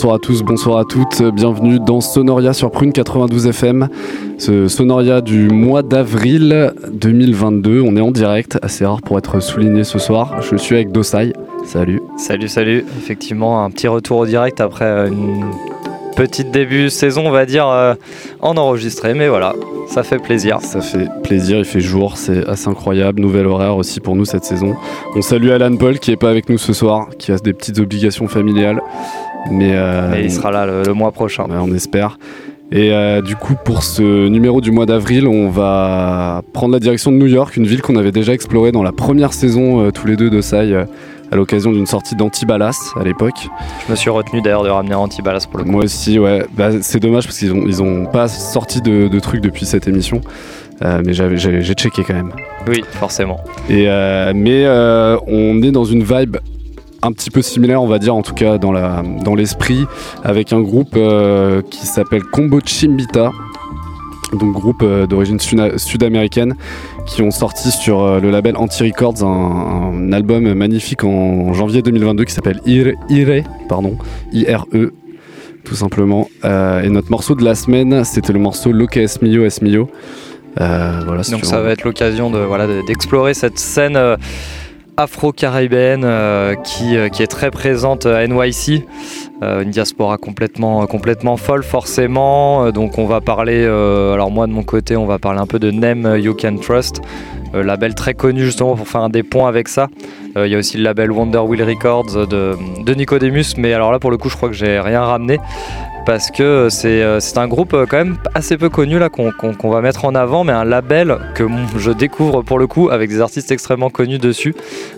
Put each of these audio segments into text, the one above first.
Bonsoir à tous, bonsoir à toutes, bienvenue dans Sonoria sur Prune 92 FM. Ce Sonoria du mois d'avril 2022, on est en direct, assez rare pour être souligné ce soir. Je suis avec Dosai, salut. Salut, salut. Effectivement, un petit retour au direct après une petite début de saison, on va dire, euh, en enregistré. Mais voilà, ça fait plaisir. Ça fait plaisir, il fait jour, c'est assez incroyable. Nouvel horaire aussi pour nous cette saison. On salue Alan Paul qui est pas avec nous ce soir, qui a des petites obligations familiales. Mais, euh, il sera là le, le mois prochain. Ouais, on espère. Et euh, du coup, pour ce numéro du mois d'avril, on va prendre la direction de New York, une ville qu'on avait déjà explorée dans la première saison, euh, tous les deux de Sai, euh, à l'occasion d'une sortie d'Antibalas à l'époque. Je me suis retenu d'ailleurs de ramener Antibalas pour le coup. Moi aussi, ouais. Bah, c'est dommage parce qu'ils ont, ils ont pas sorti de, de trucs depuis cette émission. Euh, mais j'ai j'ai checké quand même. Oui, forcément. Et, euh, mais euh, on est dans une vibe un petit peu similaire, on va dire, en tout cas dans la dans l'esprit, avec un groupe euh, qui s'appelle Combo Chimbita, donc groupe euh, d'origine sud- sud-américaine, qui ont sorti sur euh, le label Anti-Records un, un album magnifique en janvier 2022 qui s'appelle Ire, Ire, pardon, I-R-E, tout simplement. Et notre morceau de la semaine, c'était le morceau Lo que es mio es mio. Euh, voilà, Donc ça va être l'occasion de voilà d'explorer cette scène afro-caribéenne euh, qui, euh, qui est très présente à NYC. Euh, une diaspora complètement, complètement folle forcément. Donc on va parler, alors moi de mon côté, on va parler un peu de Name You Can Trust. label très connu justement pour faire un des ponts avec ça. Il y a aussi le label Wonder Wheel Records de, de Nicodemus, mais alors là pour le coup je crois que j'ai rien ramené parce que c'est euh, c'est un groupe euh, quand même assez peu connu là qu'on va mettre en avant, mais un label que je découvre pour le coup avec des artistes extrêmement connus dessus.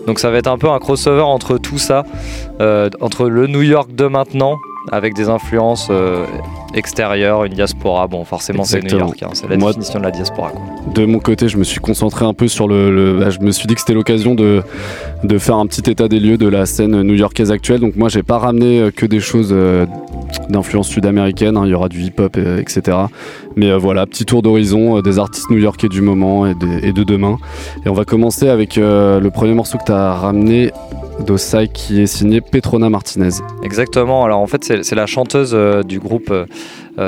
Donc ça va être un peu un crossover entre tout ça, euh, entre le New York de maintenant avec des influences euh, extérieures, une diaspora. Bon, forcément c'est New. York, hein, c'est la Moi- définition de la diaspora. quoi. De mon côté, je me suis concentré un peu sur le. le- bah, je me suis dit que c'était l'occasion de, de faire un petit état des lieux de la scène new-yorkaise actuelle. Donc moi, j'ai pas ramené euh, que des choses euh, d'influence sud-américaine. hein. Il y aura du hip-hop, euh, etc. Mais euh, voilà, petit tour d'horizon euh, des artistes new-yorkais du moment et, de demain. Et on va commencer avec le premier morceau que tu as ramené d'Osai qui est signé Petrona Martinez. Exactement. Alors en fait, c'est la chanteuse du groupe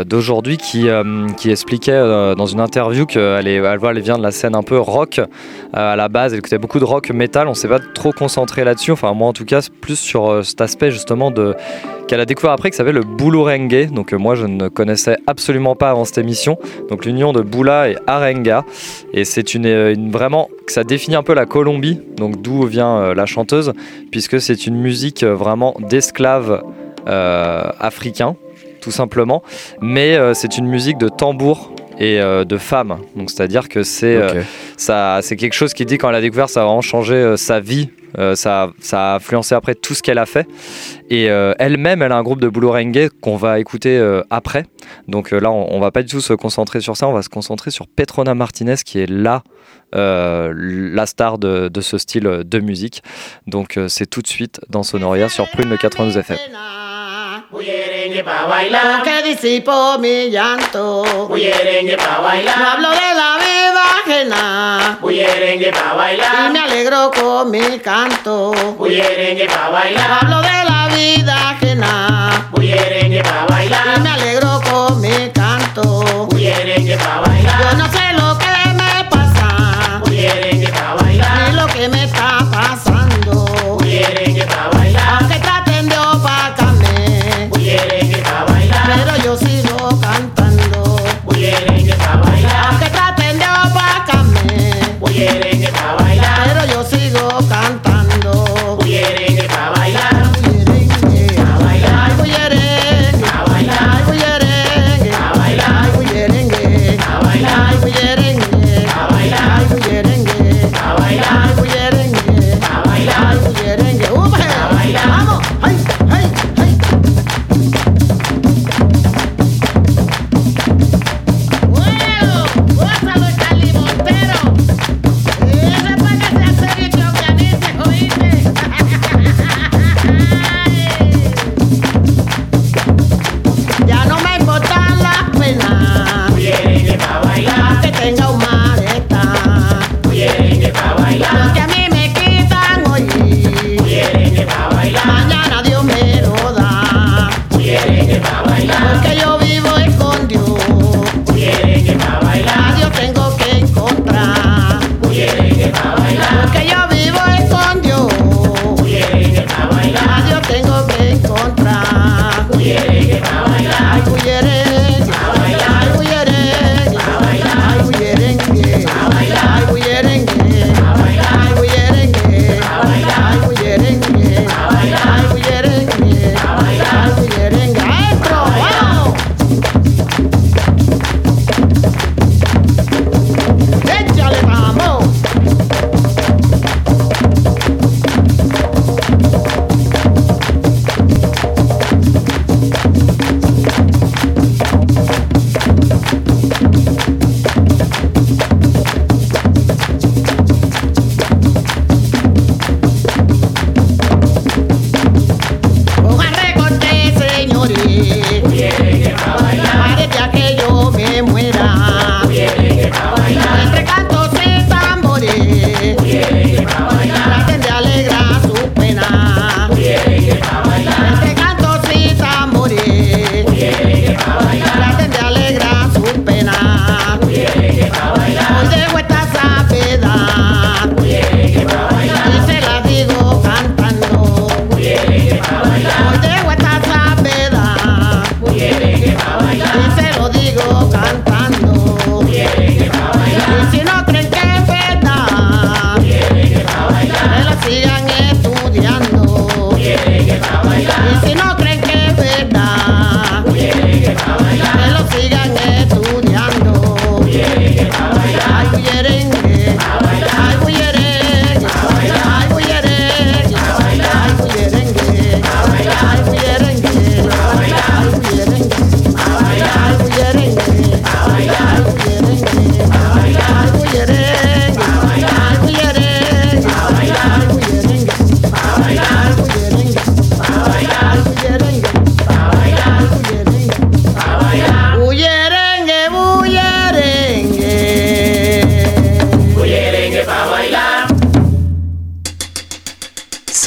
d'aujourd'hui qui, expliquait dans une interview qu'elle elle, vient de la scène un peu rock à la base. Elle écoutait beaucoup de rock metal. On s'est pas trop concentré là-dessus. Enfin, moi en tout cas, plus sur cet aspect justement de qu'elle a découvert après qui s'appelle le Bulurengue. Donc euh, moi je ne connaissais absolument pas avant cette émission. Donc l'union de Bula et Arenga. Et c'est une, euh, une- vraiment que ça définit un peu la Colombie. Donc d'où vient euh, la chanteuse, puisque c'est une musique euh, vraiment d'esclaves africains, tout simplement. Mais c'est une musique de tambour et euh, de femmes. Donc c'est-à-dire que c'est euh, Ok. ça, c'est quelque chose qui dit quand elle a découvert, ça a vraiment changé euh, sa vie. Euh, ça, ça a influencé après tout ce qu'elle a fait. Et euh, elle-même, elle a un groupe de Bulurengue qu'on va écouter euh, après. Donc là, on, on va pas du tout se concentrer sur ça. On va se concentrer sur Petrona Martinez, qui est là. la star de, ce style de musique. Donc c'est tout de suite dans Sonoria sur Prune le 92 FM. Bullerengue pa bailar, que disipo mi llanto. Bullerengue pa bailar, no hablo de la vida ajena. Bullerengue pa bailar, y me alegro con mi canto. Bullerengue pa bailar, no hablo de la vida ajena. Bullerengue pa bailar, y me alegro con mi canto. Bullerengue pa bailar, yo no sé lo que me pasa. Bullerengue pa bailar, ni lo que me está pasando. quieren que está bailando. Pero yo sigo cantando.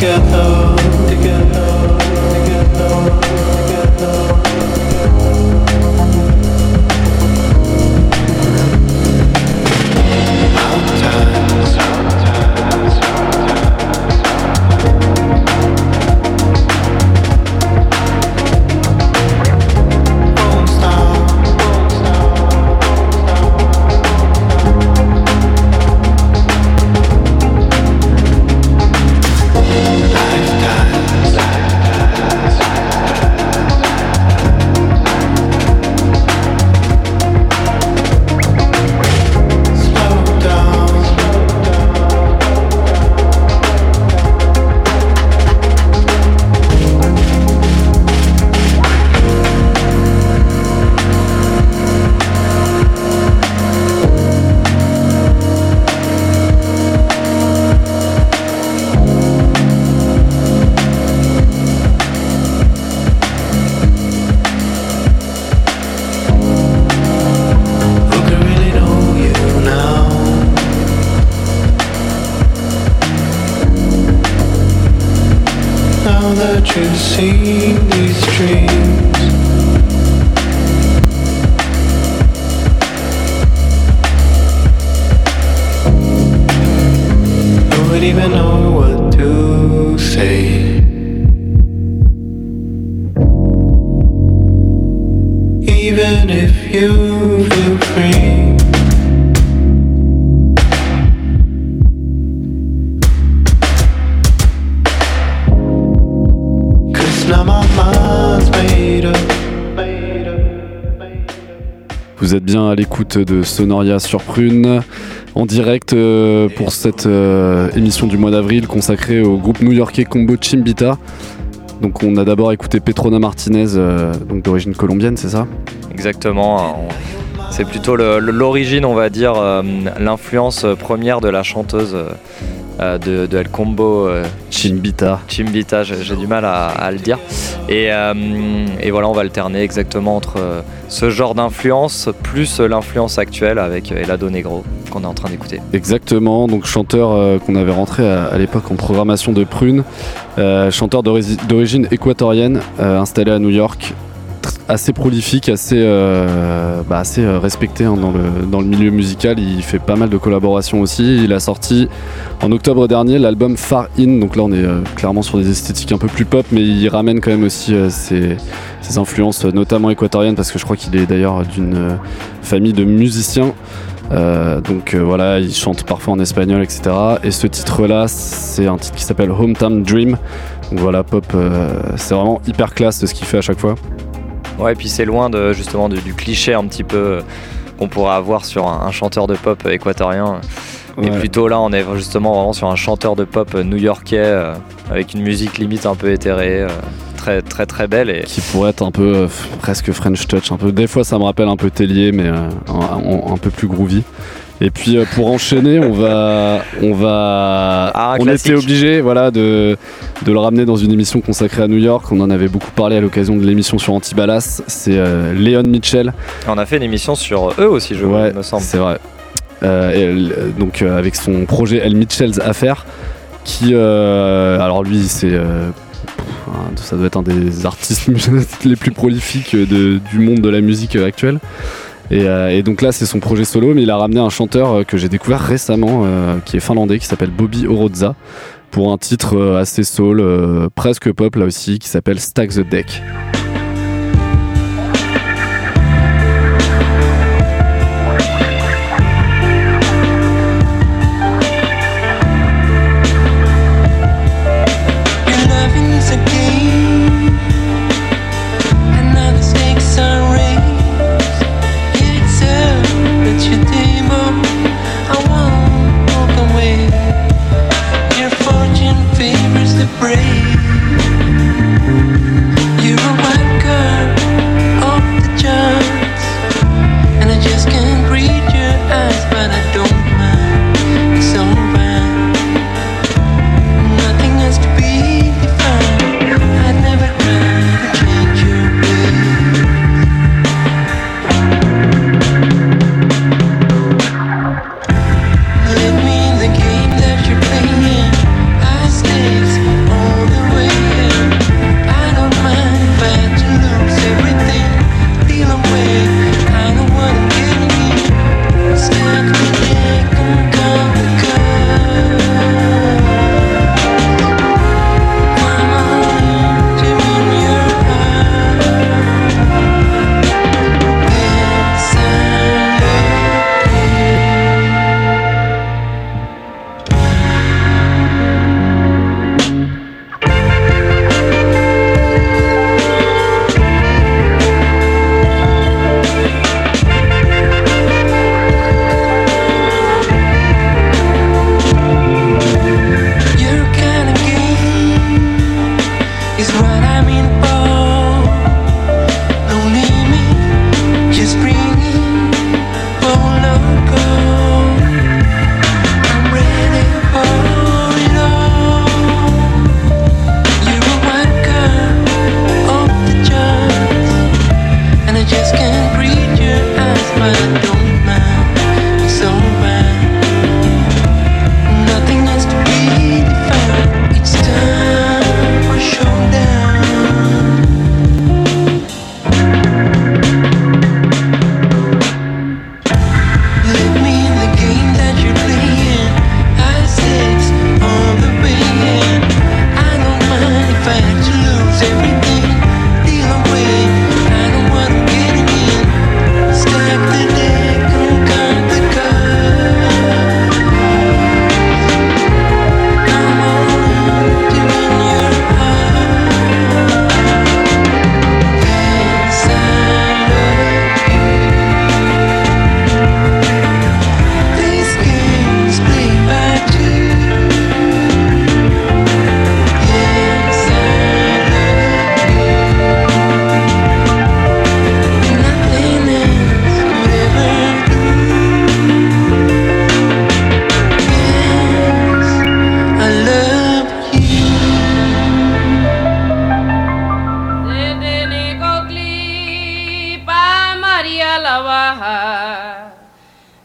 together Vous êtes bien à l'écoute de Sonoria sur Prune, en direct euh, pour cette euh, émission du mois d'avril consacrée au groupe new-yorkais Combo Chimbita. Donc on a d'abord écouté Petrona Martinez, euh, donc d'origine colombienne, c'est ça? Exactement. Hein. C'est plutôt l'origine, on va dire, l'influence première de la chanteuse euh, de, de El Combo. euh, Chimbita. Chimbita, j'ai du mal à, à le dire. Et, euh, et voilà, on va alterner exactement entre ce genre d'influence plus l'influence actuelle avec Elado Negro qu'on est en train d'écouter. Exactement, donc chanteur qu'on avait rentré à, à l'époque en programmation de Prune, chanteur d'ori- d'origine équatorienne, installé à New York, assez prolifique, assez, euh, bah, euh, respecté hein, dans, le, milieu musical. Il fait pas mal de collaborations aussi. Il a sorti en octobre dernier l'album Far In, donc là on est euh, clairement sur des esthétiques un peu plus pop, mais il ramène quand même aussi ses, influences, notamment équatoriennes, parce que je crois qu'il est d'ailleurs d'une famille de musiciens. Donc voilà, il chante parfois en espagnol, etc. Et ce titre-là, c'est un titre qui s'appelle Hometown Dream. Donc voilà, pop, c'est vraiment hyper classe de ce qu'il fait à chaque fois. Ouais, et puis c'est loin de justement du, du cliché un petit peu euh, qu'on pourrait avoir sur un, un chanteur de pop équatorien. Et Ouais. plutôt là, on est justement vraiment sur un chanteur de pop new-yorkais euh, avec une musique limite un peu éthérée, euh, très très très belle. Et Qui pourrait être un peu euh, presque French Touch. Un peu. Des fois, ça me rappelle un peu Tellier, mais euh, un, un- un peu plus groovy. Et puis euh, pour enchaîner, on va, on va, Ah, on classique. était obligé, voilà, de, de le ramener dans une émission consacrée à New York. On en avait beaucoup parlé à l'occasion de l'émission sur Antibalas. C'est euh, Léon Mitchell. on a fait une émission sur eux aussi, je Ouais, il me semble. c'est vrai. Euh, et euh, donc avec son projet El Mitchell's Affair, qui, alors lui, c'est, ça doit être un des artistes les plus prolifiques de- du monde de la musique actuelle. Et, euh, et donc là, c'est son projet solo, mais il a ramené un chanteur euh, que j'ai découvert récemment, euh, qui est finlandais, qui s'appelle Bobby Orozza, pour un titre assez soul, presque pop là aussi, qui s'appelle Stack the Deck.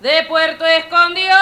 De Puerto Escondido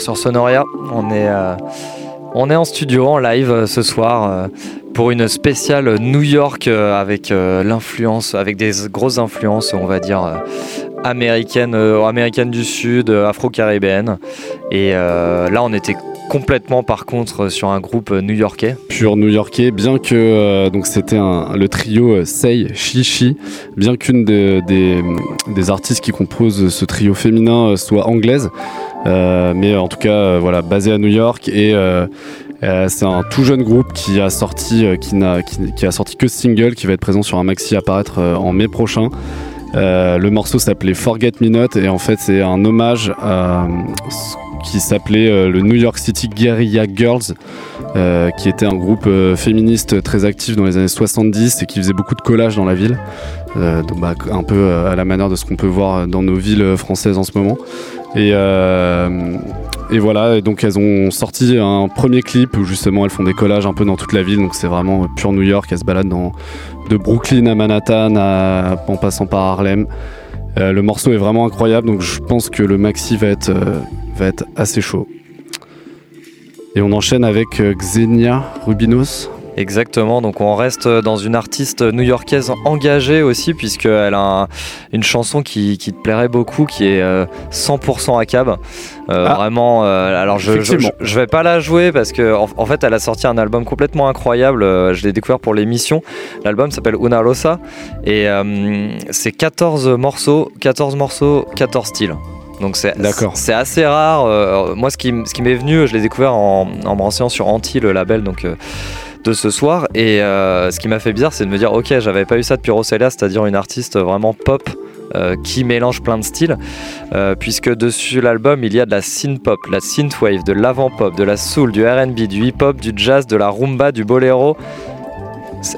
sur Sonoria. On est, euh, on est en studio, en live euh, ce soir euh, pour une spéciale New York avec l'influence, avec des grosses influences, on va dire américaines, américaines du Sud, afro-caribéennes. Et là, on était complètement par contre sur un groupe new-yorkais. pur new-yorkais, bien que donc c'était le trio Sei Shishi, bien qu'une de- des, des artistes qui composent ce trio féminin soit anglaise, mais en tout cas euh, voilà basé à New York et euh, euh, c'est un tout jeune groupe qui a sorti euh, qui n'a qui, a sorti que single qui va être présent sur un maxi apparaître euh, en mai prochain. Euh, le morceau s'appelait Forget Me Not et en fait c'est un hommage à ce qui s'appelait euh, le New York City Guerrilla Girls euh, qui était un groupe euh, féministe très actif dans les années 70 et qui faisait beaucoup de collages dans la ville. Euh, bah, un peu euh, à la manière de ce qu'on peut voir dans nos villes euh, françaises en ce moment. Et, euh, et voilà, donc elles ont sorti un premier clip où justement elles font des collages un peu dans toute la ville. Donc c'est vraiment pur New York. Elles se baladent dans, de Brooklyn à Manhattan en passant par Harlem. Euh, le morceau est vraiment incroyable, donc je pense que le maxi va être, euh, assez chaud. Et on enchaîne avec Xenia Rubinos. Exactement, donc on reste dans une artiste new-yorkaise engagée aussi, puisqu'elle a un- une chanson qui, qui te plairait beaucoup, qui est euh, 100% à cab. Euh, Ah. Vraiment, euh, alors je, je, vais pas la jouer parce que en, en fait elle a sorti un album complètement incroyable, euh, je l'ai découvert pour l'émission. L'album s'appelle Una Rosa et euh, c'est 14 morceaux, 14 morceaux, 14 styles. Donc c'est c'est assez rare. euh, moi, ce qui, ce qui m'est venu, je l'ai découvert en, en me renseignant sur Anti, le label donc, euh, de ce soir. Et euh, ce qui m'a fait bizarre, c'est de me dire ok, j'avais pas eu ça depuis Rossella, c'est-à-dire une artiste vraiment pop. euh, qui mélange plein de styles, euh, puisque dessus l'album il y a de la synth pop, de la synthwave, de l'avant pop, de la soul, du R&B, du hip hop, du jazz, de la rumba, du boléro.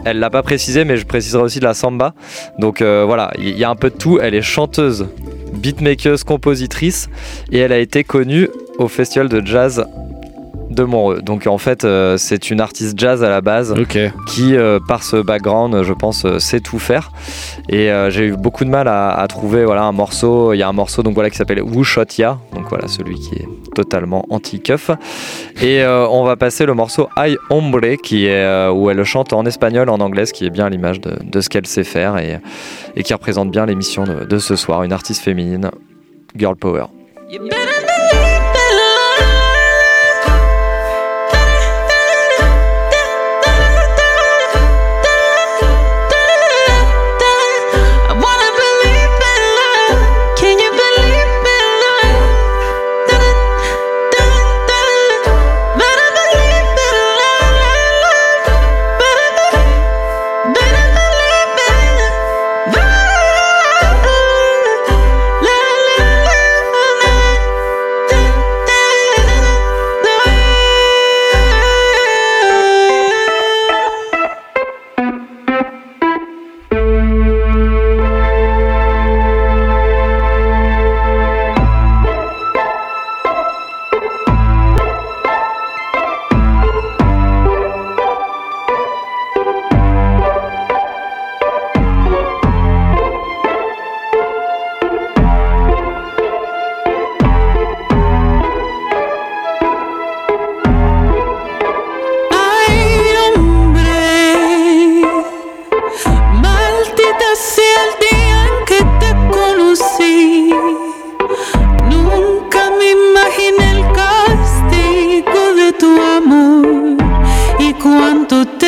Elle l'a pas précisé, mais je préciserai aussi de la samba. Donc voilà, il y a un peu de tout. Elle est chanteuse, beatmaker, compositrice, et elle a été connue au festival de jazz de Montreux. Donc en fait, euh, c'est une artiste jazz à la base qui, euh, par ce background, je pense, euh, sait tout faire. Et euh, j'ai eu beaucoup de mal à, à trouver voilà, un morceau. Il y a un morceau donc, voilà, qui s'appelle Who Shot Ya, donc voilà, celui qui est totalement anti-cuff. Et euh, on va passer le morceau Ay Hombre, qui est, euh, où elle chante en espagnol, en anglais, ce qui est bien à l'image de, de ce qu'elle sait faire et, et qui représente bien l'émission de, de ce soir, une artiste féminine, Girl Power. You better quanto tempo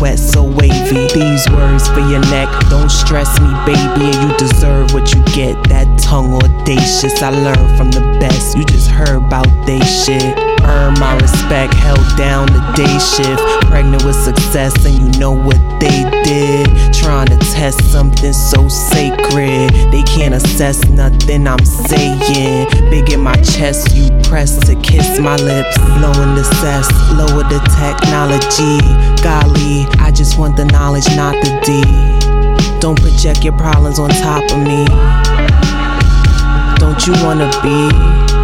wet, so wavy. These words for your neck, don't stress me, baby. And you deserve what you get. That tongue audacious, I learned from the best. You just heard about they shit. Earn my respect, held down the day shift. Pregnant with success, and you know what they did. Trying to test something so sacred. They can't assess nothing I'm saying. Big in my chest, you press to kiss my lips. Blowing the cess, lower the technology. Golly, I just want the knowledge, not the D. Don't project your problems on top of me. Don't you wanna be?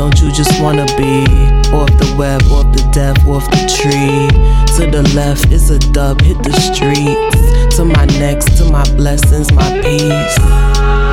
Don't you just wanna be off the web, off the depth, off the tree? To the left is a dub, hit the streets. To my next, to my blessings, my peace.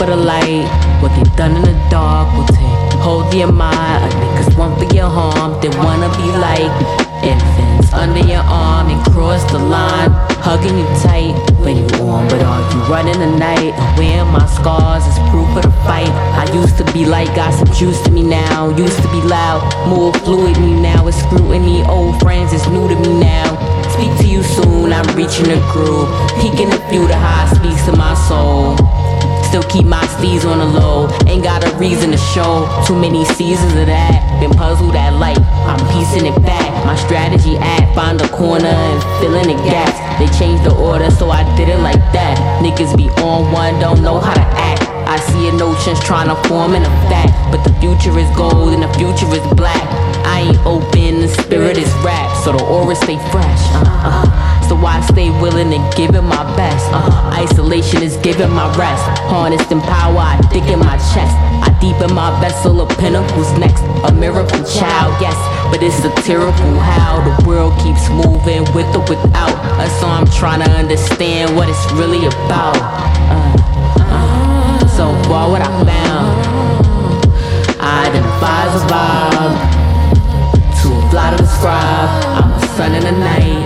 For the light. What they done in the dark will take hold your mind. A niggas want for your harm. They wanna be like infants under your arm and cross the line. Hugging you tight when you on, but are you running the night? Wearing my scars is proof of the fight. I used to be like, got some juice to me now. Used to be loud, more fluid me now. It's scrutiny. Old friends is new to me now. Speak to you soon, I'm reaching the groove. Peeking the view, the high speaks to my soul. Still keep my steez on the low. Ain't got a reason to show. Too many seasons of that. Been puzzled at life. I'm piecing it back. My strategy act. Find a corner and filling the gaps. They changed the order, so I did it like that. Niggas be on one, don't know how to act. I see a notions trying to form in a fact. But the future is gold and the future is black. I ain't open, the spirit is rap. So the aura stay fresh. Uh, uh. So I stay willing and giving my best. Uh, isolation is giving my rest. Harnessed in power, I dig in my chest. I deepen my vessel of pinnacles next. A miracle child, yes, but it's satirical how the world keeps moving with or without us. So I'm trying to understand what it's really about. Uh, uh, so far, what I found, I identify as a vibe. Too fly to describe. I'm a sun in the night.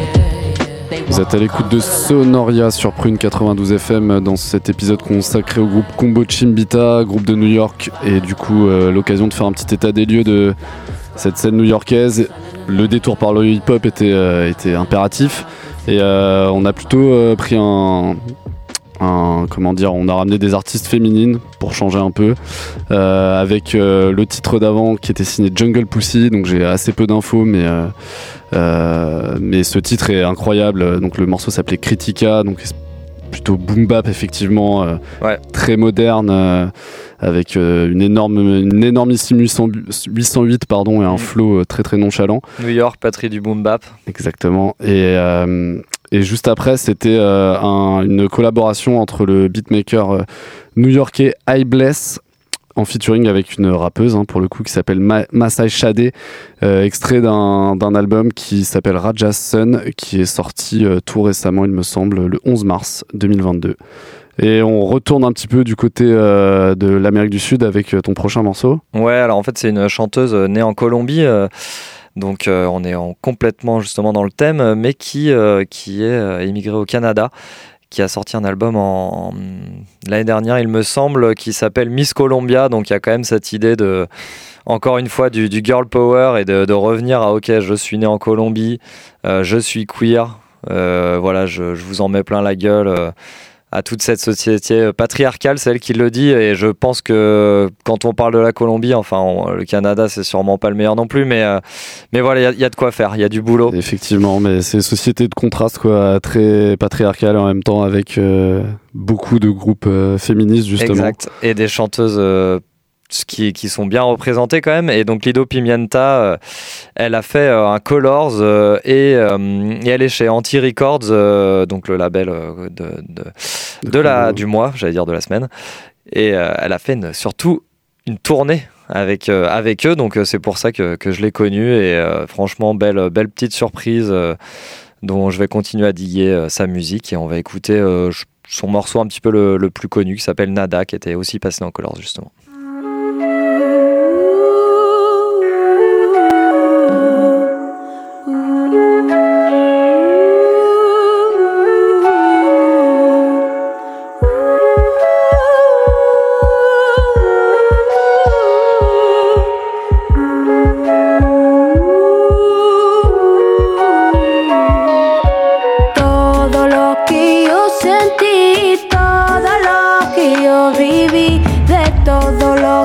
Vous êtes à l'écoute de Sonoria sur Prune 92 FM dans cet épisode consacré au groupe Combo Chimbita, groupe de New York, et du coup euh, l'occasion de faire un petit état des lieux de cette scène new-yorkaise. Le détour par le hip-hop était, euh, impératif, et euh, on a plutôt pris un, un- comment dire, on a ramené des artistes féminines pour changer un peu, euh, avec euh, le titre d'avant qui était signé Jungle Pussy, donc j'ai assez peu d'infos, mais euh, mais ce titre est incroyable. Donc le morceau s'appelait Critica, donc plutôt boom bap effectivement, très moderne, avec euh, une énorme, une énormissime 800 808 pardon et un flow euh, très très nonchalant. New York, patrie du boom bap. Exactement. Et, euh, et juste après, c'était euh, un- une collaboration entre le beatmaker euh, new-yorkais I Bless en featuring avec une rappeuse hein, pour le coup qui s'appelle Ma Masai Shade, euh, extrait d'un album qui s'appelle Raja's Sun qui est sorti tout récemment il me semble le 11 mars 2022. Et on retourne un petit peu du côté de l'Amérique du Sud avec ton prochain morceau. Ouais, alors en fait, c'est une chanteuse née en Colombie. Donc euh, on est en- complètement justement dans le thème, euh, mais qui, euh, qui est immigrée au Canada, qui a sorti un album l'année dernière, il me semble, qui s'appelle Miss Columbia. Donc il y a quand même cette idée de, encore une fois, du, girl power et de, revenir à OK, je suis né en Colombie, je suis queer, voilà, je, vous en mets plein la gueule. À toute cette société patriarcale, c'est elle qui le dit, et je pense que quand on parle de la Colombie, enfin on- le Canada c'est sûrement pas le meilleur non plus, mais, euh, mais voilà, il y a- il y, a de quoi faire, il y a du boulot. Effectivement, mais c'est une société de contraste quoi, très patriarcale en même temps avec euh, beaucoup de groupes euh, féministes justement. Exact, et des chanteuses qui, qui sont bien représentées quand même, et donc Lido Pimienta, euh, elle a fait euh, un Colors, euh, et, et elle est chez Anti Records, donc le label de, de, de la, du mois, j'allais dire de la semaine, et elle a fait une- surtout une tournée avec, avec eux, donc c'est pour ça que, que je l'ai connue. Et franchement, belle, belle petite surprise dont je vais continuer à diguer sa musique. Et on va écouter son morceau un petit peu le, le plus connu qui s'appelle Nada, qui était aussi passé dans Colors justement.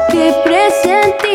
Que presentía,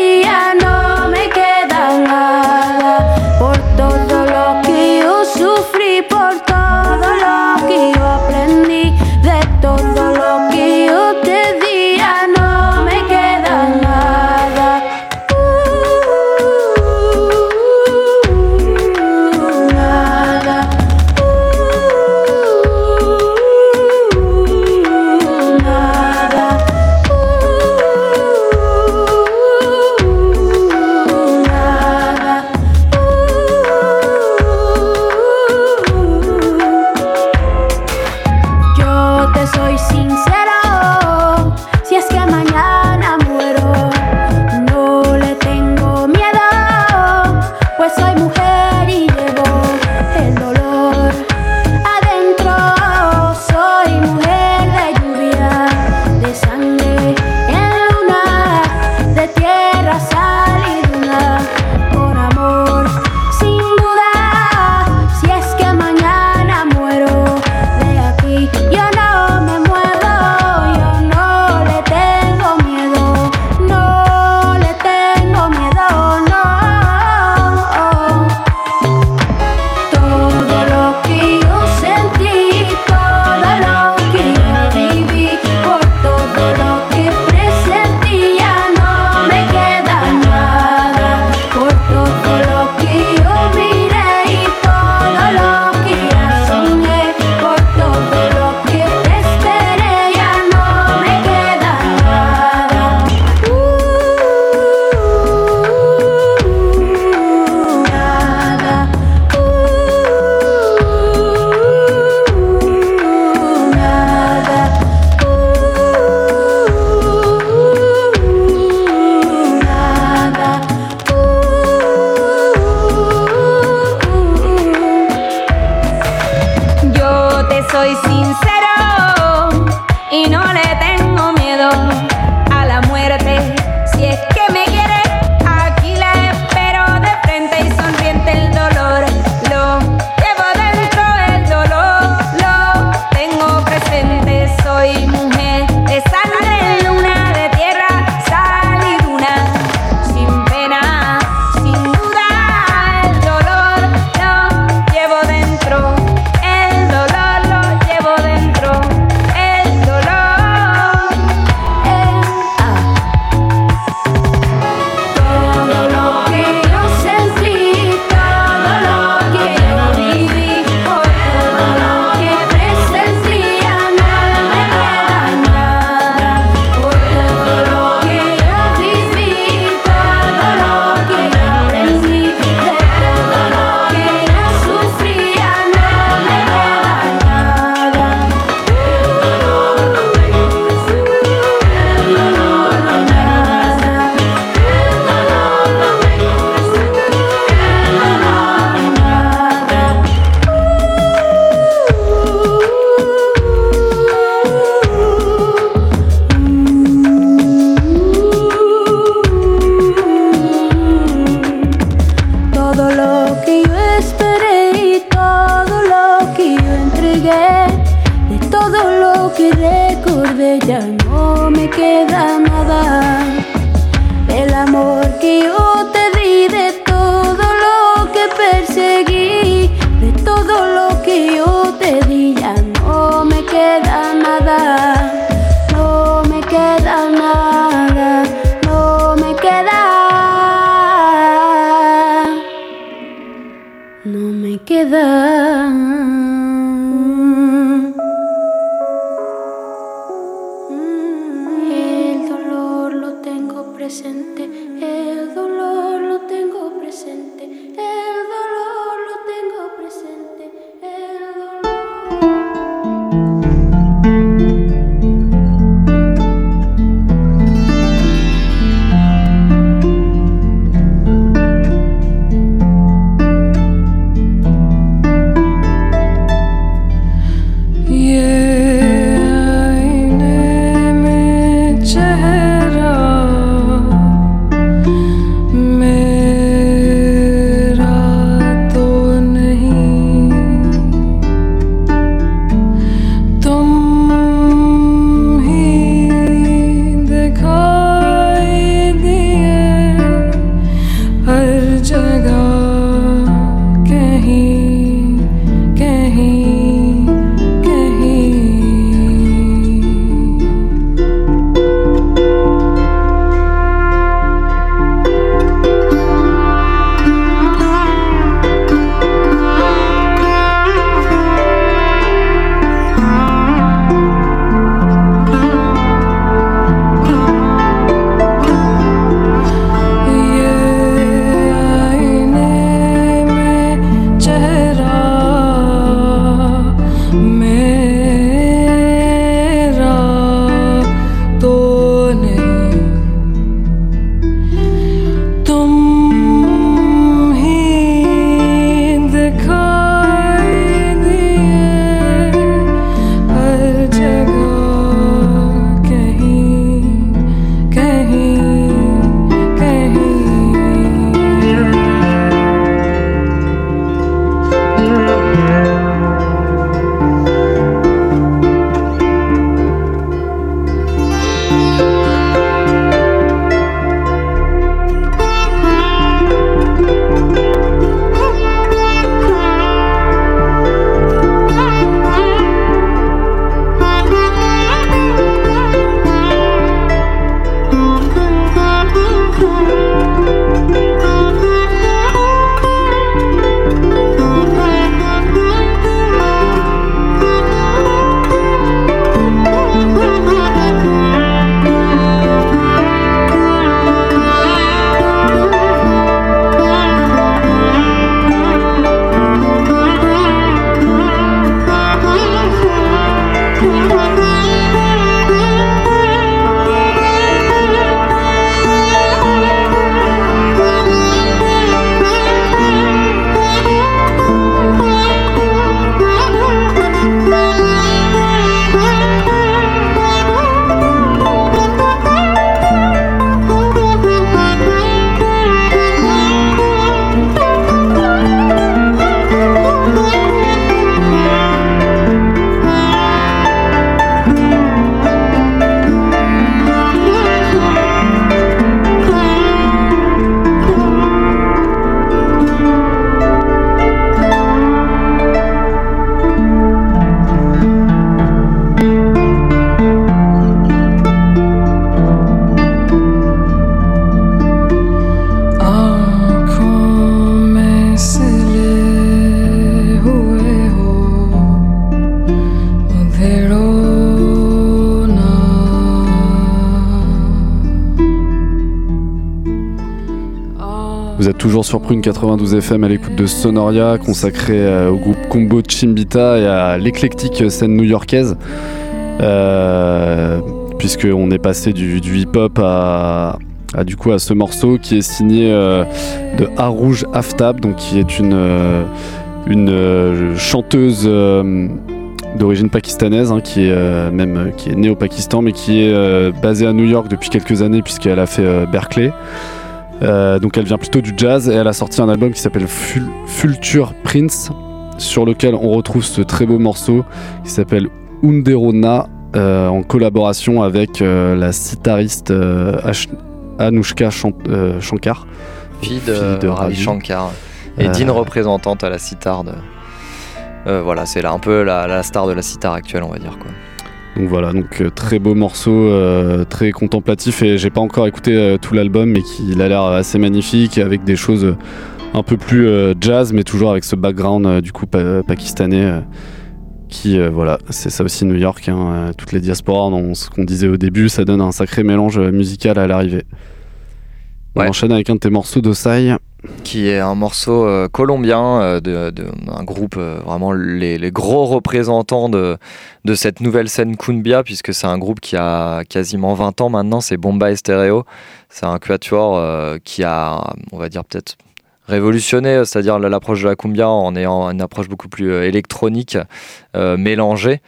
no me queda nada del amor que yo te di, de todo lo que perseguí, de todo lo que yo te di, ya no me queda nada, no me queda nada, no me queda, no me queda. Sur Prune 92 FM à l'écoute de Sonoria, consacré euh, au groupe Combo Chimbita et à l'éclectique scène new-yorkaise. Euh, Puisqu'on est passé du, hip-hop à, du coup à ce morceau qui est signé euh, de Arouj Aftab, donc qui est une, euh, chanteuse d'origine pakistanaise, hein, qui est même qui est née au Pakistan, mais qui est basée à New York depuis quelques années puisqu'elle a fait Berkeley. Euh, donc elle vient plutôt du jazz et elle a sorti un album qui s'appelle Ful- Fulture Prince, sur lequel on retrouve ce très beau morceau qui s'appelle Underona euh, en collaboration avec euh, la sitariste Anushka Shankar. Fille de, Ravi Shankar. Et Dean représentante à la sitar de. Voilà, c'est là un peu la, la star de la sitar actuelle, on va dire quoi. Donc voilà, donc euh, très beau morceau, euh, très contemplatif et j'ai pas encore écouté euh, tout l'album mais qui il a l'air assez magnifique avec des choses un peu plus jazz mais toujours avec ce background du coup pa- pakistanais qui euh, voilà, c'est ça aussi New York, hein, euh, toutes les diasporas, dans ce qu'on disait au début, ça donne un sacré mélange musical à l'arrivée. On Ouais. enchaîne avec un de tes morceaux d'Osai. Qui est un morceau euh, colombien euh, de, un groupe euh, vraiment les, les gros représentants de, de cette nouvelle scène cumbia puisque c'est un groupe qui a quasiment 20 ans maintenant c'est Bombay Stereo c'est un quatuor euh, qui a on va dire peut-être révolutionné c'est-à-dire l'approche de la cumbia en ayant une approche beaucoup plus électronique mélangée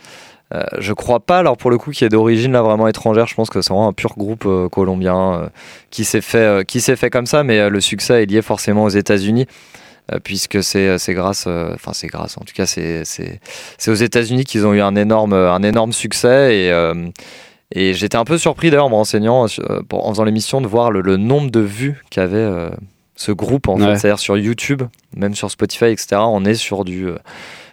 Euh, je crois pas, alors pour le coup, qui est d'origine là vraiment étrangère. Je pense que c'est vraiment un pur groupe euh, colombien euh, qui s'est fait, qui s'est fait comme ça, mais le succès est lié forcément aux États-Unis. puisque c'est grâce, enfin c'est grâce, en tout cas c'est aux États-Unis qu'ils ont eu un énorme un énorme succès et et j'étais un peu surpris d'ailleurs en me renseignant pour- en faisant l'émission de voir le, le nombre de vues qu'avait ce groupe en fait, c'est-à-dire sur YouTube, même sur Spotify, etc. On est sur du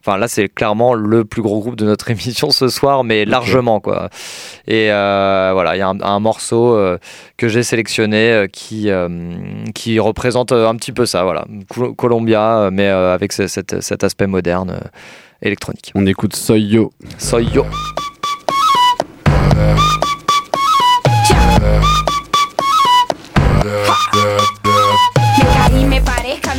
Enfin là, c'est clairement le plus gros groupe de notre émission ce soir, mais largement quoi. Et euh, voilà, il y a un, un morceau euh, que j'ai sélectionné euh, qui euh, qui représente un petit peu ça, voilà, Col- Columbia, mais euh, avec ce- cet, cet aspect moderne euh, électronique. On écoute Soy Yo.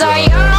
So you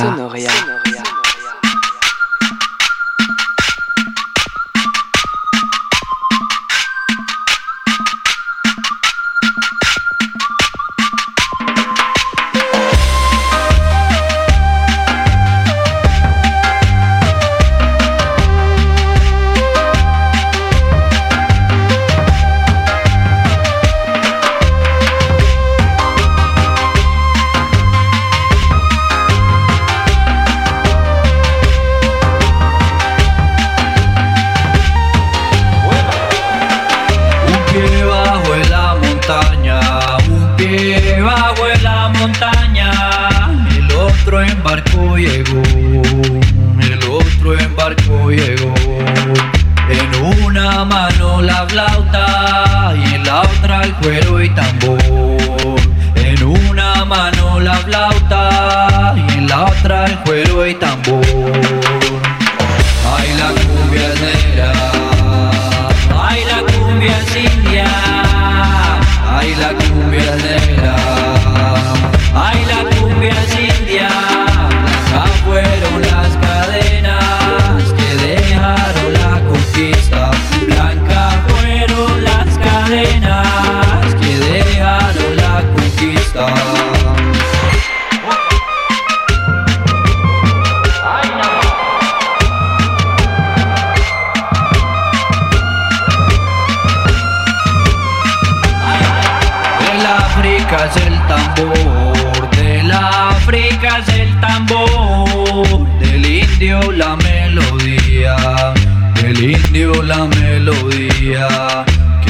Sonoria.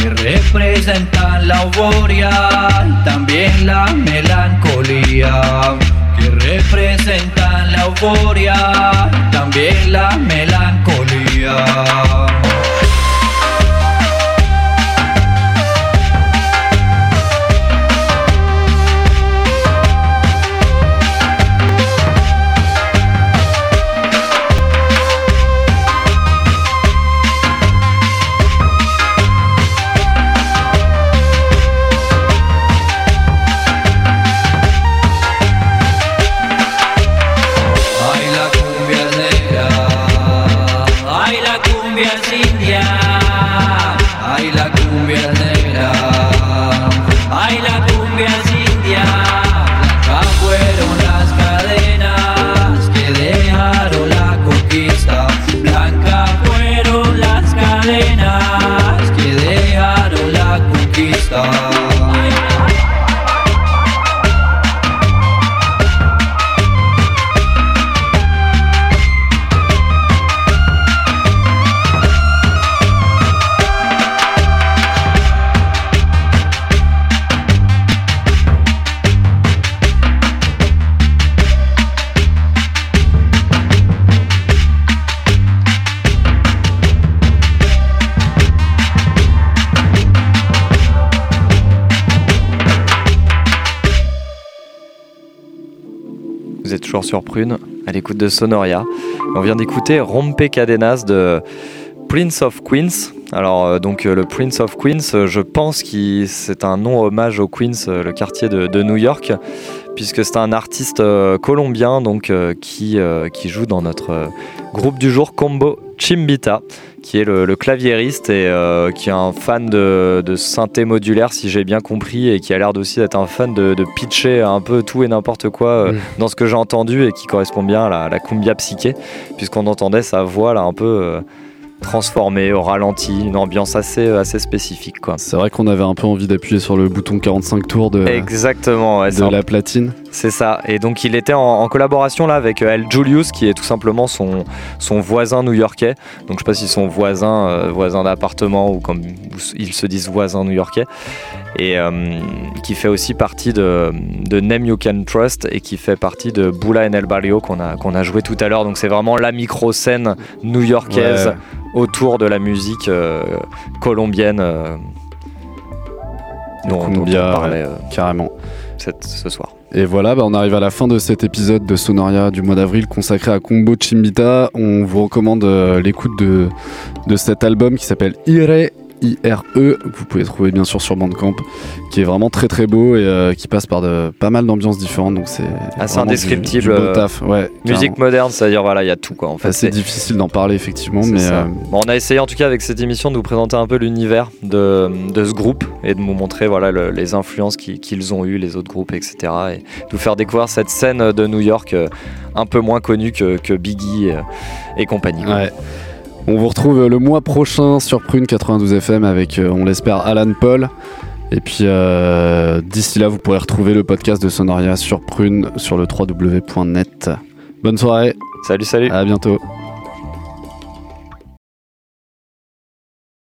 Que representa la euforia y también la melancolía, que representa la euforia y también la melancolía. Sur Prune, à l'écoute de Sonoria. On vient d'écouter Rompe Cadenas de Prince of Queens. Alors, euh, donc, euh, le Prince of Queens, euh, je pense que c'est un nom hommage au Queens, le quartier de New York, puisque c'est un artiste euh, colombien donc, euh, qui, euh, qui joue dans notre groupe du jour Combo Chimbita, qui est le, le claviériste et euh, qui est un fan de, de synthé modulaire, si j'ai bien compris, et qui a l'air aussi d'être un fan de, de pitcher un peu tout et n'importe quoi euh, dans ce que j'ai entendu et qui correspond bien à la, cumbia psyché, puisqu'on entendait sa voix là un peu. euh, transformée au ralenti, une ambiance assez, assez spécifique quoi. C'est vrai qu'on avait un peu envie d'appuyer sur le bouton 45 tours de, Exactement, ouais, de la platine. C'est ça. Et donc il était en, en collaboration là avec euh, El Julius, qui est tout simplement son, son voisin new-yorkais. Donc je sais pas si son voisin, euh, voisin d'appartement ou comme ils se disent voisin new-yorkais. Et euh, qui fait aussi partie de, de Name You Can Trust et qui fait partie de Bula en El Barrio qu'on a, qu'on a joué tout à l'heure. Donc c'est vraiment la micro-scène new-yorkaise Ouais. autour de la musique euh, colombienne. dont, dont on parlait carrément. cette- ce soir. Et voilà, bah, on arrive à la fin de cet épisode de Sonoria du mois d'avril consacré à Combo Chimbita. On vous recommande euh, l'écoute de, de cet album qui s'appelle Ire Que vous pouvez trouver bien sûr sur Bandcamp, qui est vraiment très très beau et euh, qui passe par de, pas mal d'ambiances différentes. Donc c'est Ah, vraiment du- indescriptible. Du, beau euh, taf, ouais. musique moderne, c'est-à-dire voilà, il y a tout quoi. En fait, C'est difficile d'en parler effectivement, mais euh, Bon, on a essayé en tout cas avec cette émission de vous présenter un peu l'univers de, de ce groupe et de vous montrer voilà le- les influences qui- qu'ils ont eues, les autres groupes, etc. Et de vous faire découvrir cette scène de New York un peu moins connue que, que Biggie et compagnie. Ouais. On vous retrouve le mois prochain sur Prune 92 FM avec, euh, on l'espère, Alan Paul. Et puis euh, d'ici là, vous pourrez retrouver le podcast de Sonoria sur Prune sur le www.net. Bonne soirée. Salut, salut. À bientôt.